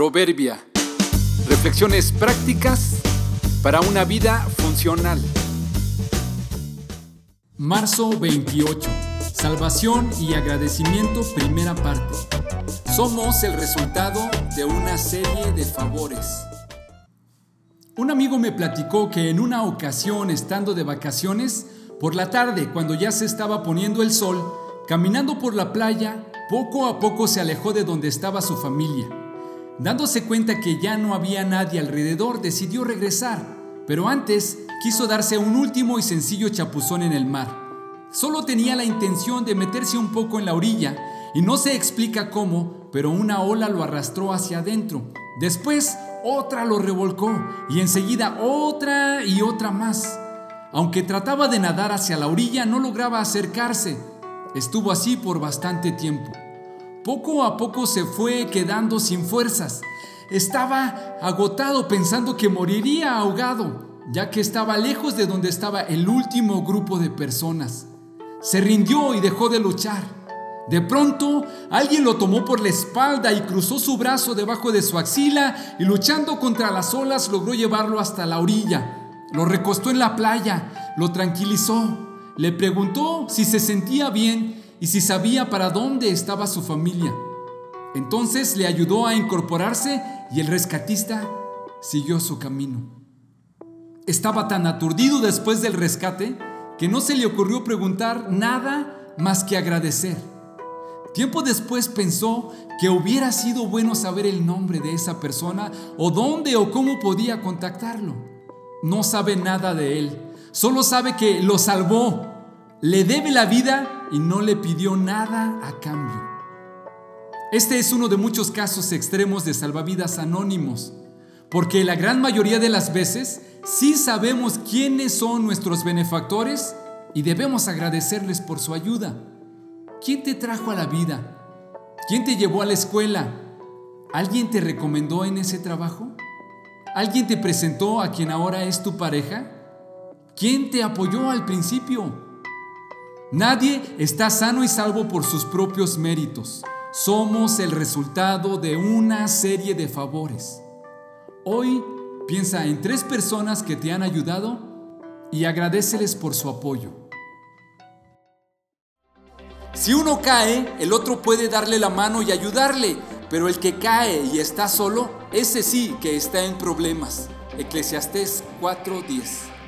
Proverbia. Reflexiones prácticas para una vida funcional. Marzo 28. Salvación y agradecimiento, primera parte. Somos el resultado de una serie de favores. Un amigo me platicó que en una ocasión, estando de vacaciones, por la tarde, cuando ya se estaba poniendo el sol, caminando por la playa, poco a poco se alejó de donde estaba su familia. Dándose cuenta que ya no había nadie alrededor, decidió regresar, pero antes quiso darse un último y sencillo chapuzón en el mar. Solo tenía la intención de meterse un poco en la orilla y no se explica cómo, pero una ola lo arrastró hacia adentro. Después otra lo revolcó y enseguida otra y otra más. Aunque trataba de nadar hacia la orilla, no lograba acercarse. Estuvo así por bastante tiempo. Poco a poco se fue quedando sin fuerzas. Estaba agotado pensando que moriría ahogado, ya que estaba lejos de donde estaba el último grupo de personas. Se rindió y dejó de luchar. De pronto, alguien lo tomó por la espalda y cruzó su brazo debajo de su axila y luchando contra las olas logró llevarlo hasta la orilla. Lo recostó en la playa, lo tranquilizó, le preguntó si se sentía bien y si sabía para dónde estaba su familia. Entonces le ayudó a incorporarse y el rescatista siguió su camino. Estaba tan aturdido después del rescate que no se le ocurrió preguntar nada más que agradecer. Tiempo después pensó que hubiera sido bueno saber el nombre de esa persona o dónde o cómo podía contactarlo no sabe nada de él, solo sabe que lo salvó, le debe la vida y no le pidió nada a cambio. Este es uno de muchos casos extremos de salvavidas anónimos, porque la gran mayoría de las veces sí sabemos quiénes son nuestros benefactores y debemos agradecerles por su ayuda. ¿Quién te trajo a la vida? ¿Quién te llevó a la escuela? ¿Alguien te recomendó en ese trabajo? ¿Alguien te presentó a quien ahora es tu pareja? ¿Quién te apoyó al principio? Nadie está sano y salvo por sus propios méritos. Somos el resultado de una serie de favores. Hoy piensa en tres personas que te han ayudado y agradeceles por su apoyo. Si uno cae, el otro puede darle la mano y ayudarle, pero el que cae y está solo, ese sí que está en problemas. Eclesiastés 4:10